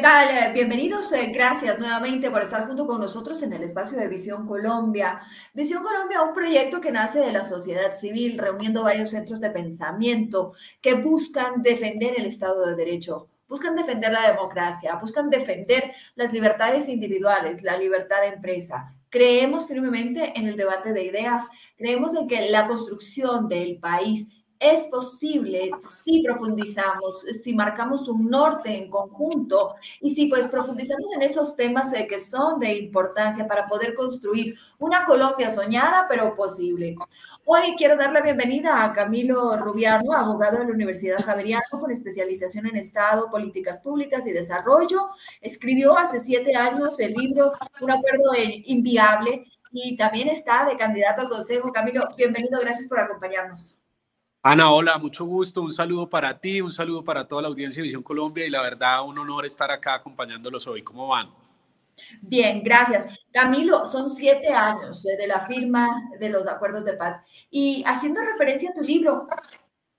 tal? Eh, bienvenidos, eh, gracias nuevamente por estar junto con nosotros en el espacio de Visión Colombia. Visión Colombia, un proyecto que nace de la sociedad civil, reuniendo varios centros de pensamiento que buscan defender el Estado de Derecho, buscan defender la democracia, buscan defender las libertades individuales, la libertad de empresa. Creemos firmemente en el debate de ideas, creemos en que la construcción del país es posible si profundizamos, si marcamos un norte en conjunto y si pues profundizamos en esos temas que son de importancia para poder construir una Colombia soñada pero posible. Hoy quiero dar la bienvenida a Camilo Rubiano, abogado de la Universidad Javeriano con especialización en Estado, Políticas Públicas y Desarrollo. Escribió hace siete años el libro Un acuerdo inviable y también está de candidato al Consejo. Camilo, bienvenido, gracias por acompañarnos. Ana, hola, mucho gusto. Un saludo para ti, un saludo para toda la audiencia de Visión Colombia y la verdad, un honor estar acá acompañándolos hoy. ¿Cómo van? Bien, gracias. Camilo, son siete años eh, de la firma de los acuerdos de paz. Y haciendo referencia a tu libro,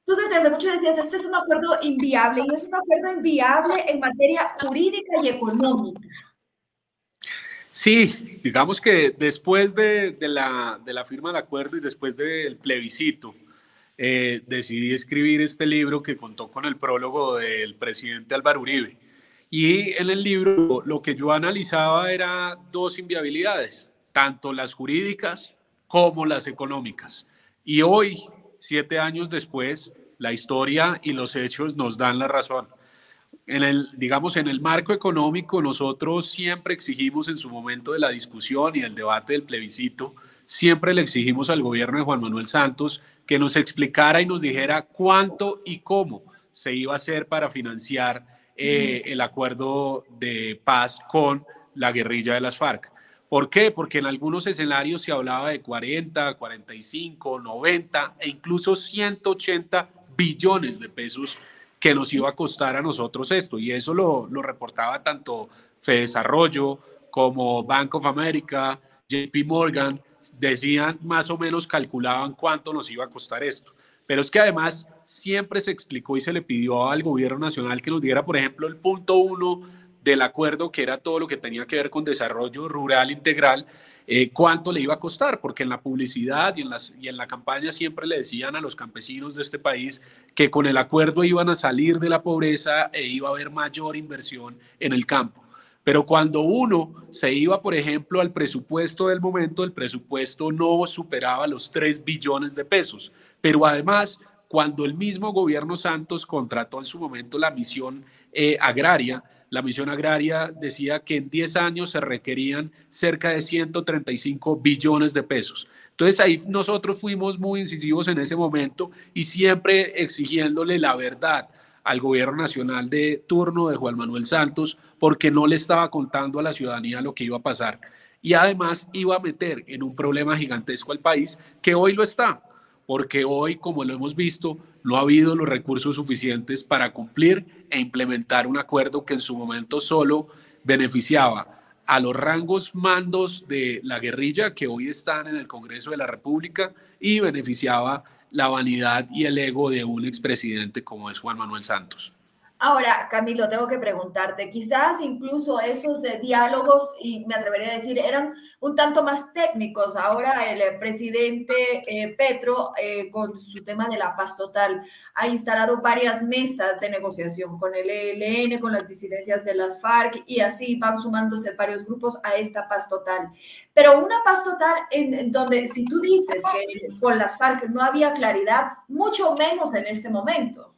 tú desde hace mucho decías, este es un acuerdo inviable y es un acuerdo inviable en materia jurídica y económica. Sí, digamos que después de, la, de la firma del acuerdo y después del plebiscito, eh, decidí escribir este libro que contó con el prólogo del presidente Álvaro Uribe. Y en el libro lo que yo analizaba era dos inviabilidades, tanto las jurídicas como las económicas. Y hoy, siete años después, la historia y los hechos nos dan la razón. En el, digamos, en el marco económico, nosotros siempre exigimos en su momento de la discusión y el debate del plebiscito, siempre le exigimos al gobierno de Juan Manuel Santos que nos explicara y nos dijera cuánto y cómo se iba a hacer para financiar eh, el acuerdo de paz con la guerrilla de las FARC. ¿Por qué? Porque en algunos escenarios se hablaba de 40, 45, 90 e incluso 180 billones de pesos que nos iba a costar a nosotros esto. Y eso lo, lo reportaba tanto Desarrollo como Bank of America, JP Morgan, decían más o menos, calculaban cuánto nos iba a costar esto. Pero es que además siempre se explicó y se le pidió al gobierno nacional que nos diera, por ejemplo, el punto uno del acuerdo, que era todo lo que tenía que ver con desarrollo rural integral, eh, cuánto le iba a costar, porque en la publicidad y en, las, y en la campaña siempre le decían a los campesinos de este país que con el acuerdo iban a salir de la pobreza e iba a haber mayor inversión en el campo. Pero cuando uno se iba, por ejemplo, al presupuesto del momento, el presupuesto no superaba los 3 billones de pesos. Pero además, cuando el mismo gobierno Santos contrató en su momento la misión eh, agraria, la misión agraria decía que en 10 años se requerían cerca de 135 billones de pesos. Entonces ahí nosotros fuimos muy incisivos en ese momento y siempre exigiéndole la verdad al gobierno nacional de turno de Juan Manuel Santos porque no le estaba contando a la ciudadanía lo que iba a pasar. Y además iba a meter en un problema gigantesco al país que hoy lo está, porque hoy, como lo hemos visto, no ha habido los recursos suficientes para cumplir e implementar un acuerdo que en su momento solo beneficiaba a los rangos mandos de la guerrilla que hoy están en el Congreso de la República y beneficiaba la vanidad y el ego de un expresidente como es Juan Manuel Santos. Ahora, Camilo, tengo que preguntarte, quizás incluso esos eh, diálogos, y me atrevería a decir, eran un tanto más técnicos. Ahora el eh, presidente eh, Petro, con su tema de la paz total, ha instalado varias mesas de negociación con el ELN, con las disidencias de las FARC, y así van sumándose varios grupos a esta paz total. Pero una paz total en donde, si tú dices que con las FARC no había claridad, mucho menos en este momento.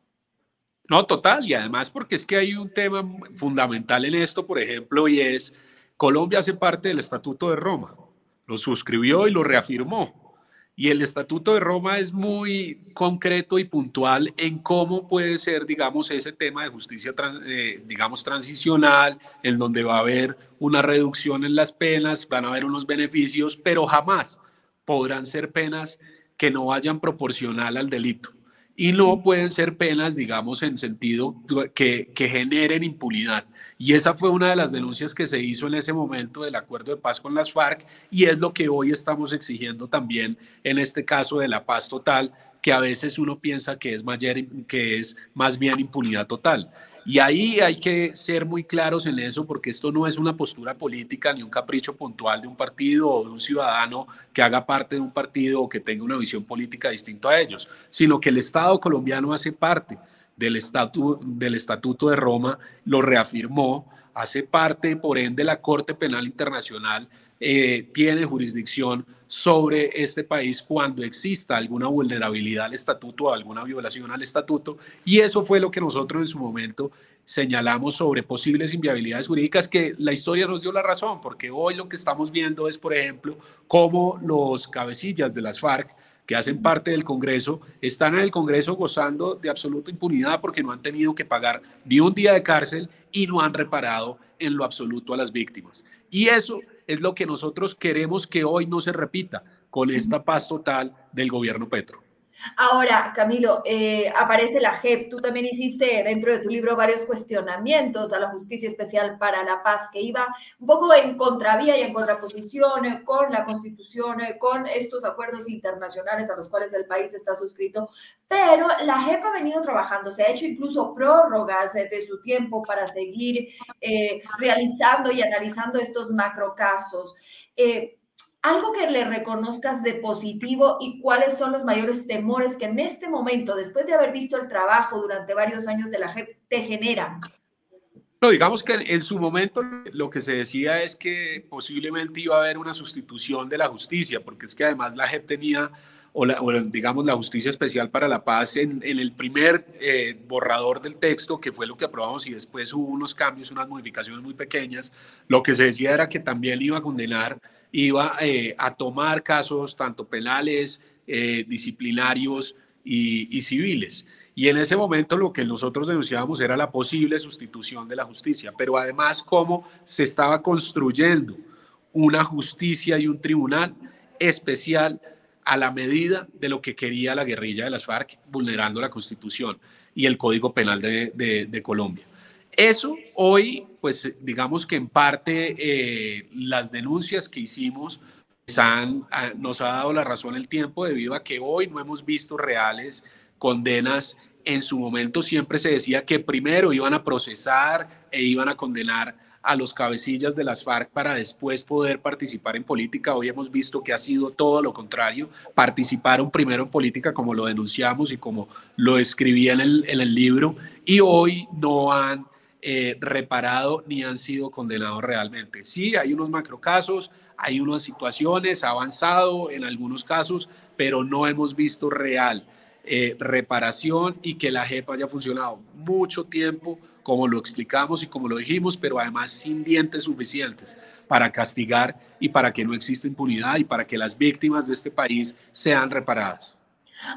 No, total, y además porque es que hay un tema fundamental en esto, por ejemplo, y es Colombia hace parte del Estatuto de Roma, lo suscribió y lo reafirmó. Y el Estatuto de Roma es muy concreto y puntual en cómo puede ser, digamos, ese tema de justicia, eh, digamos, transicional, en donde va a haber una reducción en las penas, van a haber unos beneficios, pero jamás podrán ser penas que no vayan proporcional al delito y no pueden ser penas, digamos, en sentido que, que, generen impunidad. Y esa fue una de las denuncias que se hizo en ese momento del acuerdo de paz con las FARC y es lo que hoy estamos exigiendo también en este caso de la paz total, que a veces uno piensa que es, mayor, que es más bien impunidad total. Y ahí hay que ser muy claros en eso porque esto no es una postura política ni un capricho puntual de un partido o de un ciudadano que haga parte de un partido o que tenga una visión política distinta a ellos, sino que el Estado colombiano hace parte del, estatu del Estatuto de Roma, lo reafirmó, hace parte, por ende, la Corte Penal Internacional eh, tiene jurisdicción sobre este país cuando exista alguna vulnerabilidad al estatuto o alguna violación al estatuto. Y eso fue lo que nosotros en su momento señalamos sobre posibles inviabilidades jurídicas que la historia nos dio la razón, porque hoy lo que estamos viendo es, por ejemplo, cómo los cabecillas de las FARC que hacen parte del Congreso están en el Congreso gozando de absoluta impunidad porque no han tenido que pagar ni un día de cárcel y no han reparado en lo absoluto a las víctimas. Y eso es lo que nosotros queremos que hoy no se repita con esta paz total del gobierno Petro. Ahora, Camilo, eh, aparece la JEP. Tú también hiciste dentro de tu libro varios cuestionamientos a la Justicia Especial para la Paz, que iba un poco en contravía y en contraposición con la Constitución, con estos acuerdos internacionales a los cuales el país está suscrito. Pero la JEP ha venido trabajando, se ha hecho incluso prórrogas de su tiempo para seguir eh, realizando y analizando estos macrocasos. Eh, algo que le reconozcas de positivo y cuáles son los mayores temores que en este momento, después de haber visto el trabajo durante varios años de la JEP, te generan. No, digamos que en su momento lo que se decía es que posiblemente iba a haber una sustitución de la justicia, porque es que además la JEP tenía, o, digamos la Justicia Especial para la Paz, en, el primer eh, borrador del texto, que fue lo que aprobamos y después hubo unos cambios, unas modificaciones muy pequeñas, lo que se decía era que también iba a condenar iba eh, a tomar casos tanto penales, eh, disciplinarios y, civiles. Y en ese momento lo que nosotros denunciábamos era la posible sustitución de la justicia, pero además cómo se estaba construyendo una justicia y un tribunal especial a la medida de lo que quería la guerrilla de las FARC, vulnerando la Constitución y el Código Penal de Colombia. Eso hoy, pues digamos que en parte eh, las denuncias que hicimos pues, han, nos ha dado la razón el tiempo debido a que hoy no hemos visto reales condenas. En su momento siempre se decía que primero iban a procesar e iban a condenar a los cabecillas de las FARC para después poder participar en política. Hoy hemos visto que ha sido todo lo contrario. Participaron primero en política como lo denunciamos y como lo escribí en el, en el libro y hoy no han eh, reparado ni han sido condenados realmente. Sí, hay unos macrocasos, hay unas situaciones, ha avanzado en algunos casos, pero no hemos visto real eh, reparación y que la JEP haya funcionado mucho tiempo, como lo explicamos y como lo dijimos, pero además sin dientes suficientes para castigar y para que no exista impunidad y para que las víctimas de este país sean reparadas.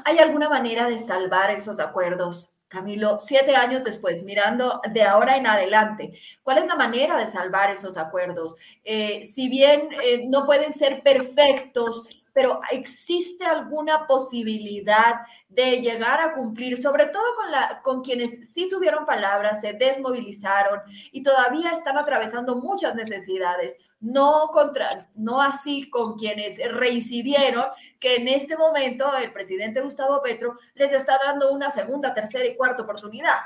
¿Hay alguna manera de salvar esos acuerdos? Camilo, siete años después, mirando de ahora en adelante, ¿cuál es la manera de salvar esos acuerdos? Eh, si bien eh, no pueden ser perfectos, pero ¿existe alguna posibilidad de llegar a cumplir, sobre todo con, la, con quienes sí tuvieron palabras, se desmovilizaron y todavía están atravesando muchas necesidades? No, contra, no así con quienes reincidieron, que en este momento el presidente Gustavo Petro les está dando una segunda, tercera y cuarta oportunidad.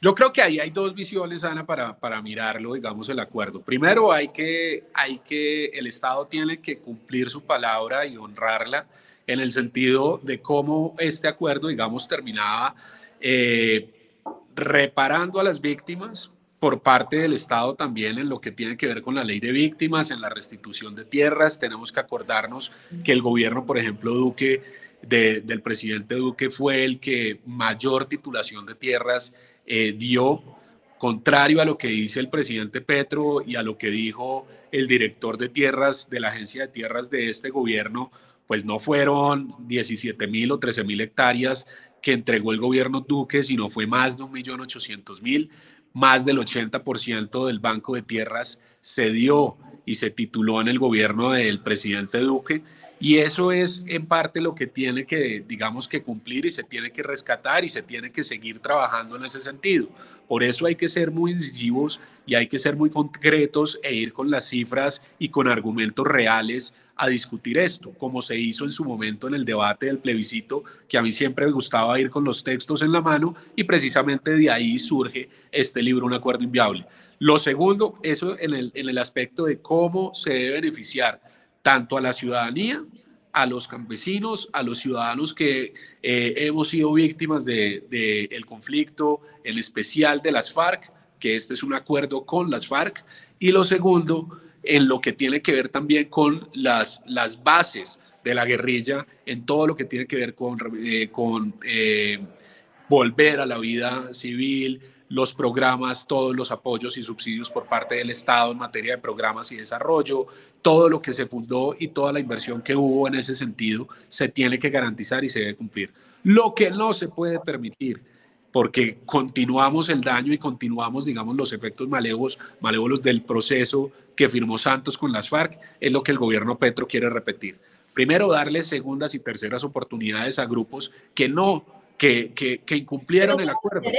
Yo creo que ahí hay dos visiones, Ana, para, para mirarlo, digamos, el acuerdo. Primero, hay que, hay que, el Estado tiene que cumplir su palabra y honrarla en el sentido de cómo este acuerdo, digamos, terminaba eh, reparando a las víctimas por parte del Estado también en lo que tiene que ver con la ley de víctimas, en la restitución de tierras. Tenemos que acordarnos que el gobierno, por ejemplo, Duque, del presidente Duque, fue el que mayor titulación de tierras eh, dio, contrario a lo que dice el presidente Petro y a lo que dijo el director de tierras de la agencia de tierras de este gobierno, pues no fueron 17 mil o 13 mil hectáreas que entregó el gobierno Duque, sino fue más de 1.800.000, más del 80% del banco de tierras se dio y se tituló en el gobierno del presidente Duque. Y eso es en parte lo que tiene que, digamos, que cumplir y se tiene que rescatar y se tiene que seguir trabajando en ese sentido. Por eso hay que ser muy incisivos y hay que ser muy concretos e ir con las cifras y con argumentos reales a discutir esto, como se hizo en su momento en el debate del plebiscito, que a mí siempre me gustaba ir con los textos en la mano y precisamente de ahí surge este libro, Un acuerdo inviable. Lo segundo, eso en el, en el aspecto de cómo se debe beneficiar tanto a la ciudadanía, a los campesinos, a los ciudadanos que eh, hemos sido víctimas del de, el conflicto, en especial de las FARC, que este es un acuerdo con las FARC, y lo segundo, en lo que tiene que ver también con las, las bases de la guerrilla, en todo lo que tiene que ver con, eh, eh, volver a la vida civil, los programas, todos los apoyos y subsidios por parte del Estado en materia de programas y desarrollo, todo lo que se fundó y toda la inversión que hubo en ese sentido se tiene que garantizar y se debe cumplir. Lo que no se puede permitir, porque continuamos el daño y continuamos, digamos, los efectos malévolos, malévolos del proceso que firmó Santos con las FARC, es lo que el gobierno Petro quiere repetir. Primero, darle segundas y terceras oportunidades a grupos que no, que, que, que incumplieron el acuerdo.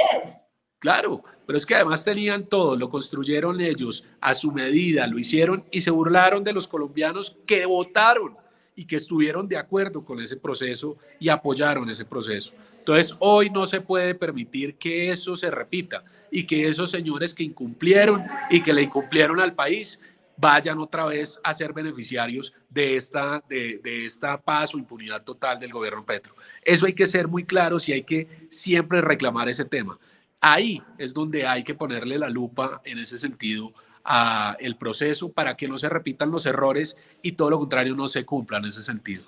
Claro, pero es que además tenían todo, lo construyeron ellos a su medida, lo hicieron y se burlaron de los colombianos que votaron y que estuvieron de acuerdo con ese proceso y apoyaron ese proceso. Entonces, hoy no se puede permitir que eso se repita y que esos señores que incumplieron y que le incumplieron al país vayan otra vez a ser beneficiarios de esta, de, de esta paz o impunidad total del gobierno Petro. Eso hay que ser muy claros y hay que siempre reclamar ese tema. Ahí es donde hay que ponerle la lupa en ese sentido a el proceso para que no se repitan los errores y todo lo contrario no se cumpla en ese sentido.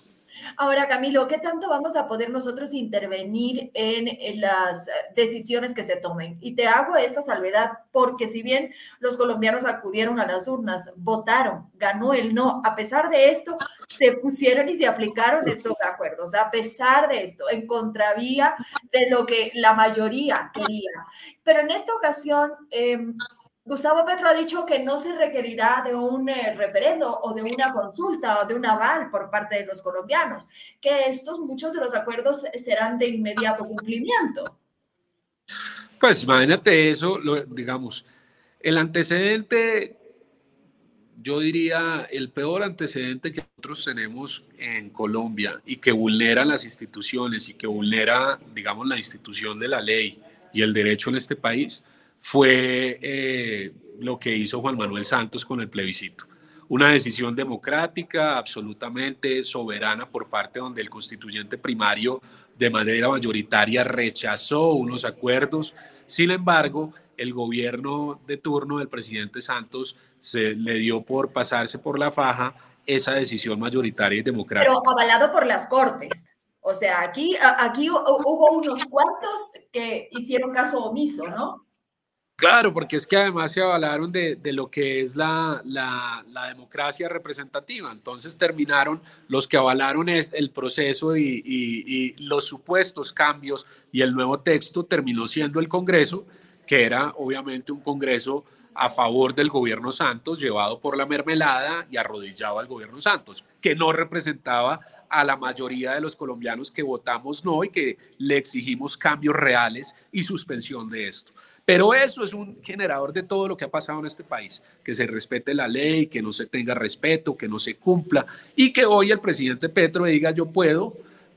Ahora, Camilo, ¿qué tanto vamos a poder nosotros intervenir en, las decisiones que se tomen? Y te hago esta salvedad, porque si bien los colombianos acudieron a las urnas, votaron, ganó el no, a pesar de esto, se pusieron y se aplicaron estos acuerdos, a pesar de esto, en contravía de lo que la mayoría quería. Pero en esta ocasión, eh, Gustavo Petro ha dicho que no se requerirá de un eh, referendo o de una consulta o de un aval por parte de los colombianos, que estos, muchos de los acuerdos serán de inmediato cumplimiento. Pues imagínate eso, lo, digamos, el antecedente, yo diría, el peor antecedente que nosotros tenemos en Colombia y que vulnera las instituciones y que vulnera, digamos, la institución de la ley y el derecho en este país, fue eh, lo que hizo Juan Manuel Santos con el plebiscito. Una decisión democrática, absolutamente soberana por parte donde el constituyente primario de manera mayoritaria rechazó unos acuerdos. Sin embargo, el gobierno de turno del presidente Santos se le dio por pasarse por la faja esa decisión mayoritaria y democrática. Pero avalado por las Cortes. O sea, aquí, aquí hubo unos cuantos que hicieron caso omiso, ¿no? Claro, porque es que además se avalaron de, lo que es la, democracia representativa. Entonces terminaron los que avalaron el proceso y, los supuestos cambios y el nuevo texto terminó siendo el Congreso, que era obviamente un Congreso a favor del gobierno Santos, llevado por la mermelada y arrodillado al gobierno Santos, que no representaba a la mayoría de los colombianos que votamos no y que le exigimos cambios reales y suspensión de esto. Pero eso es un generador de todo lo que ha pasado en este país, que se respete la ley, que no se tenga respeto, que no se cumpla y que hoy el presidente Petro diga yo puedo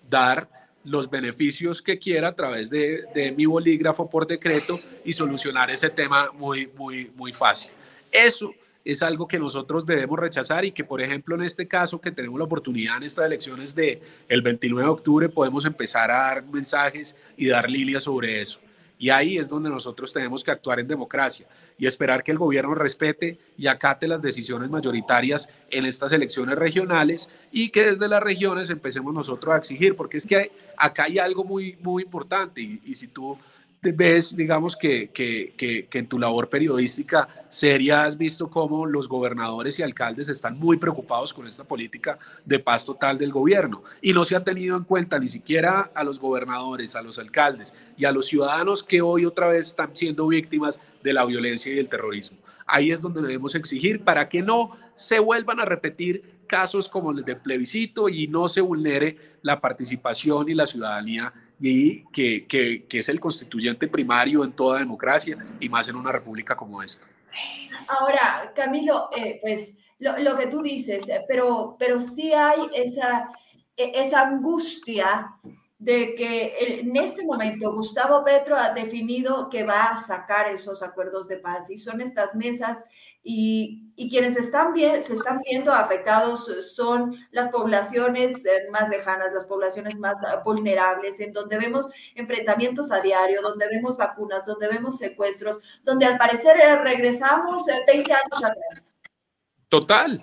dar los beneficios que quiera a través de, mi bolígrafo por decreto y solucionar ese tema muy, muy, muy fácil. Eso es algo que nosotros debemos rechazar y que, por ejemplo, en este caso que tenemos la oportunidad en estas elecciones de el 29 de octubre, podemos empezar a dar mensajes y dar líneas sobre eso. Y ahí es donde nosotros tenemos que actuar en democracia y esperar que el gobierno respete y acate las decisiones mayoritarias en estas elecciones regionales y que desde las regiones empecemos nosotros a exigir, porque es que acá hay algo muy, muy importante y, y si tú ves, digamos, que, que, que, en tu labor periodística seria has visto cómo los gobernadores y alcaldes están muy preocupados con esta política de paz total del gobierno y no se ha tenido en cuenta ni siquiera a los gobernadores, a los alcaldes y a los ciudadanos que hoy otra vez están siendo víctimas de la violencia y del terrorismo. Ahí es donde debemos exigir para que no se vuelvan a repetir casos como el del plebiscito y no se vulnere la participación y la ciudadanía y que, que, que, es el constituyente primario en toda democracia y más en una república como esta. Ahora, Camilo, eh, pues lo, que tú dices, eh, pero, pero sí hay esa, e, esa angustia de que en este momento Gustavo Petro ha definido que va a sacar esos acuerdos de paz y son estas mesas y, y quienes están bien, se están viendo afectados son las poblaciones eh, más lejanas, las poblaciones más vulnerables, en donde vemos enfrentamientos a diario, donde vemos vacunas, donde vemos secuestros, donde al parecer eh, regresamos 20 años atrás. Total,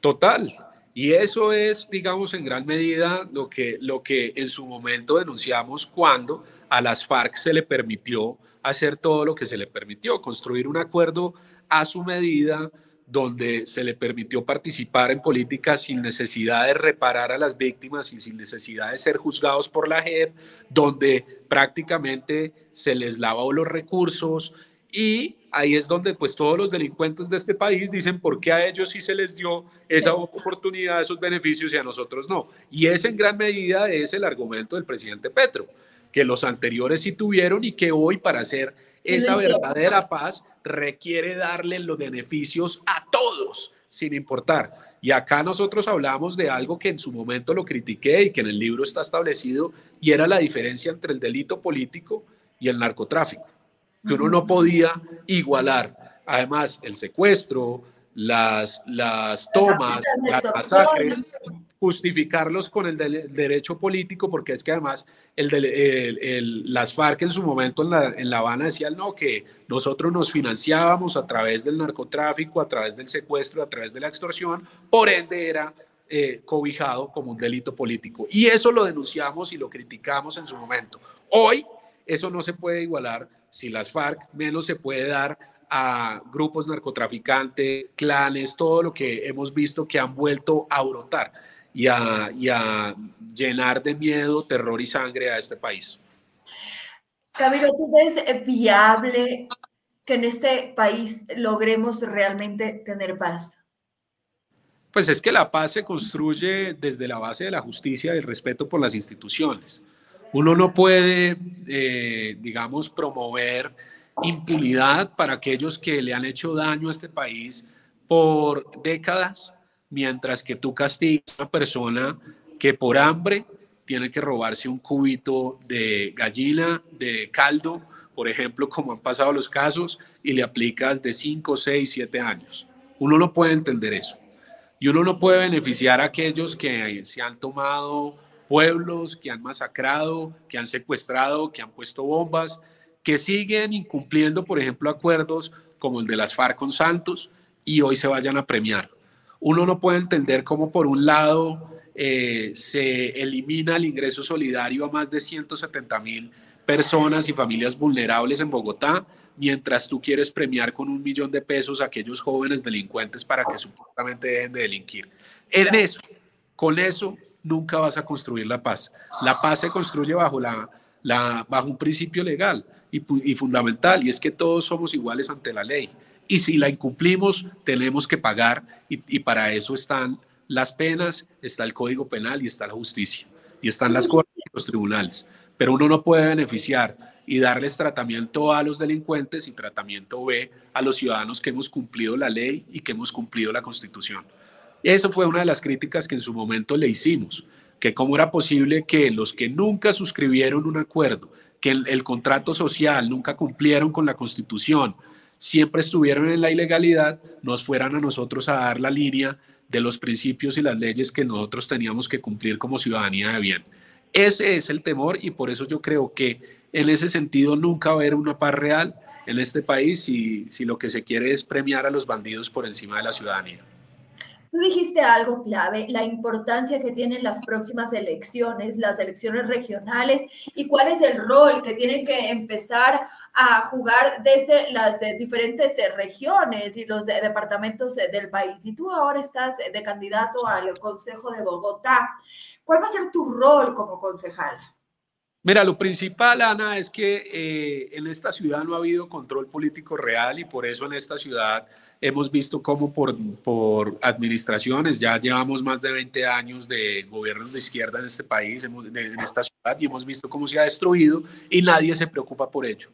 total. Y eso es, digamos, en gran medida lo que, lo que en su momento denunciamos cuando a las FARC se le permitió hacer todo lo que se le permitió, construir un acuerdo a su medida donde se le permitió participar en política sin necesidad de reparar a las víctimas y sin necesidad de ser juzgados por la JEP, donde prácticamente se les lavó los recursos, y ahí es donde pues todos los delincuentes de este país dicen por qué a ellos sí se les dio esa oportunidad, esos beneficios y a nosotros no. Y ese en gran medida es el argumento del presidente Petro, que los anteriores sí tuvieron y que hoy para hacer esa verdadera paz requiere darle los beneficios a todos, sin importar. Y acá nosotros hablamos de algo que en su momento lo critiqué y que en el libro está establecido, y era la diferencia entre el delito político y el narcotráfico que uno no podía igualar. Además, el secuestro, las, las tomas, las masacres, justificarlos con el, derecho político, porque es que además el, el, las FARC en su momento en La, en la Habana decían no, que nosotros nos financiábamos a través del narcotráfico, a través del secuestro, a través de la extorsión, por ende era eh, cobijado como un delito político. Y eso lo denunciamos y lo criticamos en su momento. Hoy eso no se puede igualar si las FARC, menos se puede dar a grupos narcotraficantes, clanes, todo lo que hemos visto que han vuelto a brotar y a, y a llenar de miedo, terror y sangre a este país. Camilo, ¿tú ves viable que en este país logremos realmente tener paz? Pues es que la paz se construye desde la base de la justicia y el respeto por las instituciones. Uno no puede, eh, digamos, promover impunidad para aquellos que le han hecho daño a este país por décadas, mientras que tú castigues a una persona que por hambre tiene que robarse un cubito de gallina, de caldo, por ejemplo, como han pasado los casos, y le aplicas de 5, 6, 7 años. Uno no puede entender eso. Y uno no puede beneficiar a aquellos que se han tomado pueblos, que han masacrado, que han secuestrado, que han puesto bombas, que siguen incumpliendo, por ejemplo, acuerdos como el de las FARC con Santos y hoy se vayan a premiar. Uno no puede entender cómo por un lado eh, se elimina el ingreso solidario a más de 170 mil personas y familias vulnerables en Bogotá, mientras tú quieres premiar con un millón de pesos a aquellos jóvenes delincuentes para que supuestamente dejen de delinquir. En eso, con eso nunca vas a construir la paz. La paz se construye bajo, la, bajo un principio legal y, fundamental, y es que todos somos iguales ante la ley. Y si la incumplimos, tenemos que pagar, y, para eso están las penas, está el Código Penal y está la justicia, y están las cortes y los tribunales. Pero uno no puede beneficiar y darles tratamiento A a los delincuentes y tratamiento B a los ciudadanos que hemos cumplido la ley y que hemos cumplido la Constitución. Eso fue una de las críticas que en su momento le hicimos, que cómo era posible que los que nunca suscribieron un acuerdo, que el, contrato social nunca cumplieron con la constitución, siempre estuvieron en la ilegalidad, nos fueran a nosotros a dar la línea de los principios y las leyes que nosotros teníamos que cumplir como ciudadanía de bien. Ese es el temor y por eso yo creo que en ese sentido nunca va a haber una paz real en este país si, si lo que se quiere es premiar a los bandidos por encima de la ciudadanía. Tú dijiste algo clave, la importancia que tienen las próximas elecciones, las elecciones regionales y cuál es el rol que tienen que empezar a jugar desde las diferentes eh, regiones y los departamentos eh, del país. Y tú ahora estás de candidato al Consejo de Bogotá. ¿Cuál va a ser tu rol como concejal? Mira, lo principal, Ana, es que eh, en esta ciudad no ha habido control político real y por eso en esta ciudad hemos visto cómo por, por administraciones, ya llevamos más de 20 años de gobiernos de izquierda en este país, en esta ciudad, y hemos visto cómo se ha destruido y nadie se preocupa por ello.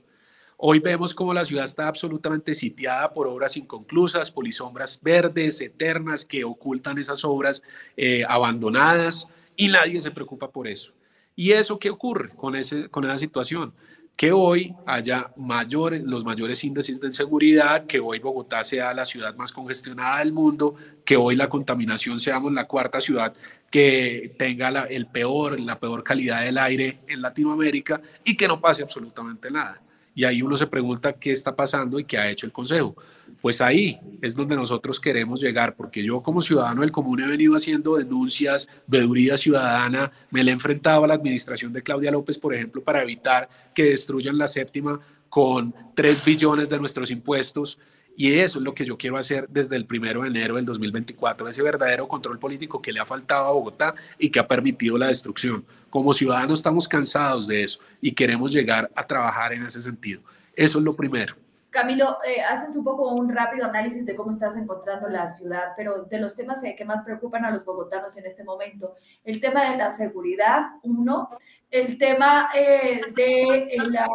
Hoy vemos como la ciudad está absolutamente sitiada por obras inconclusas, polisombras verdes, eternas, que ocultan esas obras eh, abandonadas y nadie se preocupa por eso. ¿Y eso qué ocurre con, ese, con esa situación? Que hoy haya los mayores índices de inseguridad, que hoy Bogotá sea la ciudad más congestionada del mundo, que hoy la contaminación seamos la cuarta ciudad que tenga la, el peor, la peor calidad del aire en Latinoamérica y que no pase absolutamente nada. Y ahí uno se pregunta qué está pasando y qué ha hecho el Consejo. Pues ahí es donde nosotros queremos llegar, porque yo como ciudadano del común he venido haciendo denuncias, veduría ciudadana, me le he enfrentado a la administración de Claudia López, por ejemplo, para evitar que destruyan la séptima con 3 billones de nuestros impuestos. Y eso es lo que yo quiero hacer desde el primero de enero del 2024, ese verdadero control político que le ha faltado a Bogotá y que ha permitido la destrucción. Como ciudadanos estamos cansados de eso y queremos llegar a trabajar en ese sentido. Eso es lo primero. Camilo, eh, haces un poco un rápido análisis de cómo estás encontrando la ciudad, pero de los temas eh, que más preocupan a los bogotanos en este momento, el tema de la seguridad, uno, el tema eh, de la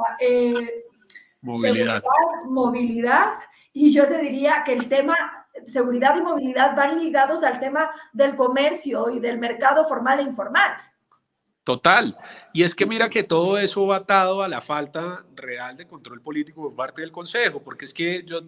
movilidad. movilidad, y yo te diría que el tema seguridad y movilidad van ligados al tema del comercio y del mercado formal e informal. Total. Y es que mira que todo eso va atado a la falta real de control político por parte del Consejo, porque es que yo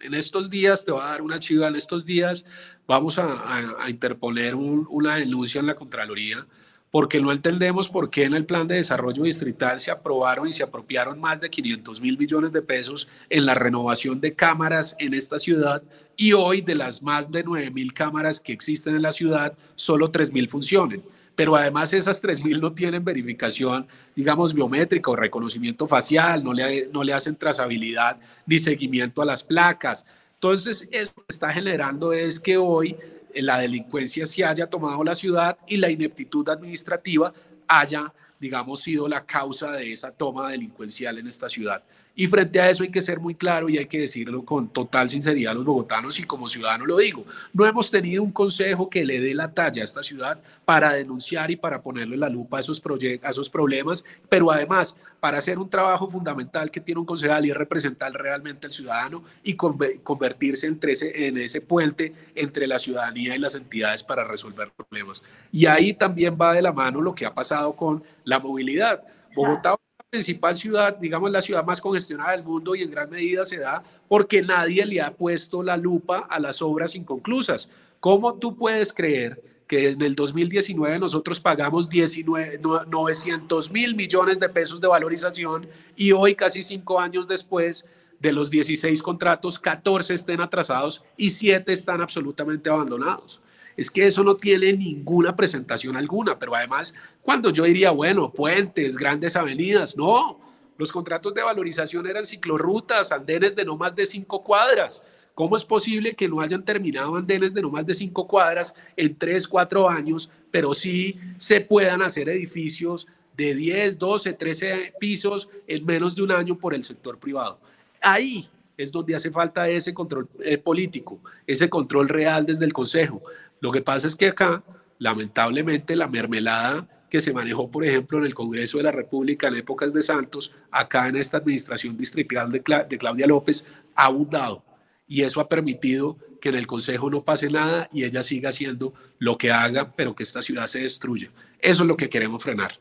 en estos días, te voy a dar una chiva, en estos días vamos a, interponer una denuncia en la Contraloría porque no entendemos por qué en el plan de desarrollo distrital se aprobaron y se apropiaron más de 500 mil millones de pesos en la renovación de cámaras en esta ciudad y hoy de las más de 9 mil cámaras que existen en la ciudad, solo 3 mil funcionen. Pero además esas 3 mil no tienen verificación, digamos, biométrica o reconocimiento facial, no le, no le hacen trazabilidad ni seguimiento a las placas. Entonces, eso que está generando es que hoy la delincuencia se haya tomado la ciudad y la ineptitud administrativa haya, digamos, sido la causa de esa toma delincuencial en esta ciudad. Y frente a eso hay que ser muy claro y hay que decirlo con total sinceridad a los bogotanos y como ciudadano lo digo. No hemos tenido un consejo que le dé la talla a esta ciudad para denunciar y para ponerle la lupa a esos, a esos problemas, pero además para hacer un trabajo fundamental que tiene un concejal y es representar realmente al ciudadano y convertirse entre ese, en ese puente entre la ciudadanía y las entidades para resolver problemas. Y ahí también va de la mano lo que ha pasado con la movilidad. Bogotá principal ciudad, digamos la ciudad más congestionada del mundo y en gran medida se da porque nadie le ha puesto la lupa a las obras inconclusas. ¿Cómo tú puedes creer que en el 2019 nosotros pagamos 19, 900 mil millones de pesos de valorización y hoy, casi cinco años después, de los 16 contratos, 14 estén atrasados y 7 están absolutamente abandonados? Es que eso no tiene ninguna presentación alguna, pero además cuando yo diría, bueno, puentes, grandes avenidas, no, los contratos de valorización eran ciclorrutas, andenes de no más de cinco cuadras. ¿Cómo es posible que no hayan terminado andenes de no más de cinco cuadras en tres, cuatro años, pero sí se puedan hacer edificios de 10, 12, 13 pisos en menos de un año por el sector privado? Ahí es donde hace falta ese control eh, político, ese control real desde el Consejo. Lo que pasa es que acá, lamentablemente, la mermelada que se manejó, por ejemplo, en el Congreso de la República en épocas de Santos, acá en esta administración distrital de, Claudia López, ha abundado. Y eso ha permitido que en el Consejo no pase nada y ella siga haciendo lo que haga, pero que esta ciudad se destruya. Eso es lo que queremos frenar.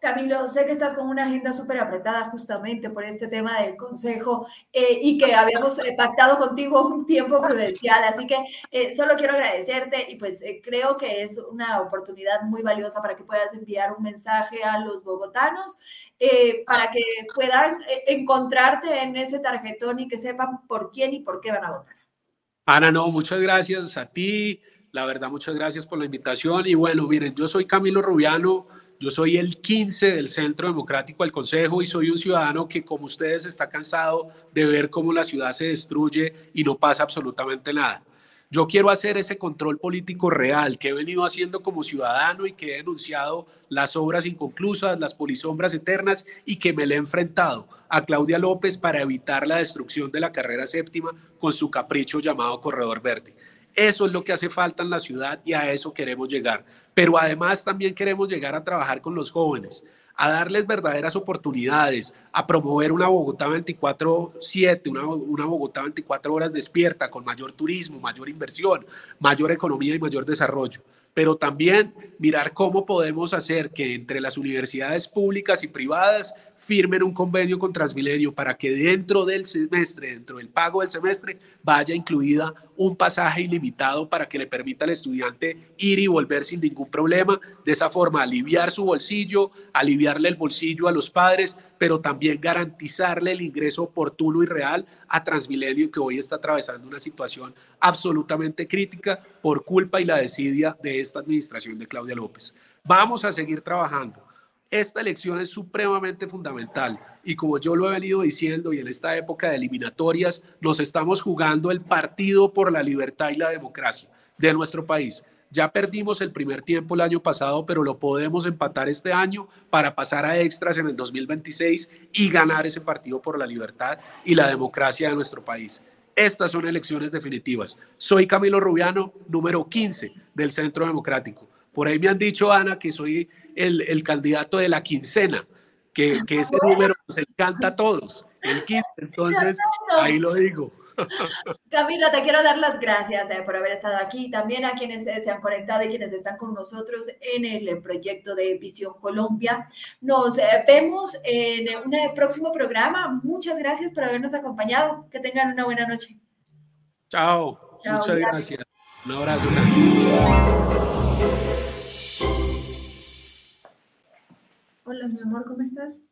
Camilo, sé que estás con una agenda súper apretada justamente por este tema del Consejo eh, y que habíamos eh, pactado contigo un tiempo prudencial, así que eh, solo quiero agradecerte y pues creo que es una oportunidad muy valiosa para que puedas enviar un mensaje a los bogotanos para que puedan encontrarte en ese tarjetón y que sepan por quién y por qué van a votar. Ana, no, muchas gracias a ti. La verdad, muchas gracias por la invitación. Y bueno, miren, yo soy Camilo Rubiano yo soy el 15 del Centro Democrático del Consejo y soy un ciudadano que, como ustedes, está cansado de ver cómo la ciudad se destruye y no pasa absolutamente nada. Yo quiero hacer ese control político real que he venido haciendo como ciudadano y que he denunciado las obras inconclusas, las polisombras eternas y que me le he enfrentado a Claudia López para evitar la destrucción de la carrera séptima con su capricho llamado Corredor Verde. Eso es lo que hace falta en la ciudad y a eso queremos llegar. Pero además también queremos llegar a trabajar con los jóvenes, a darles verdaderas oportunidades, a promover una Bogotá 24/7, una, Bogotá 24 horas despierta, con mayor turismo, mayor inversión, mayor economía y mayor desarrollo pero también mirar cómo podemos hacer que entre las universidades públicas y privadas firmen un convenio con Transmilenio para que dentro del semestre, dentro del pago del semestre, vaya incluida un pasaje ilimitado para que le permita al estudiante ir y volver sin ningún problema. De esa forma, aliviar su bolsillo, aliviarle el bolsillo a los padres, pero también garantizarle el ingreso oportuno y real a Transmilenio, que hoy está atravesando una situación absolutamente crítica por culpa y la desidia de esta administración de Claudia López. Vamos a seguir trabajando esta elección es supremamente fundamental y como yo lo he venido diciendo y en esta época de eliminatorias nos estamos jugando el partido por la libertad y la democracia de nuestro país. Ya perdimos el primer tiempo el año pasado, pero lo podemos empatar este año para pasar a extras en el 2026 y ganar ese partido por la libertad y la democracia de nuestro país. Estas son elecciones definitivas. Soy Camilo Rubiano, número 15 del Centro Democrático. Por ahí me han dicho, Ana, que soy el, candidato de la quincena, que, que ese número nos encanta a todos, el 15. Entonces, ahí lo digo. Camila, te quiero dar las gracias eh, por haber estado aquí, también a quienes eh, se han conectado y quienes están con nosotros en el proyecto de Visión Colombia. Nos eh, vemos en un próximo programa. Muchas gracias por habernos acompañado. Que tengan una buena noche. Chao. Muchas gracias. Un abrazo. Hola, mi amor, ¿cómo estás?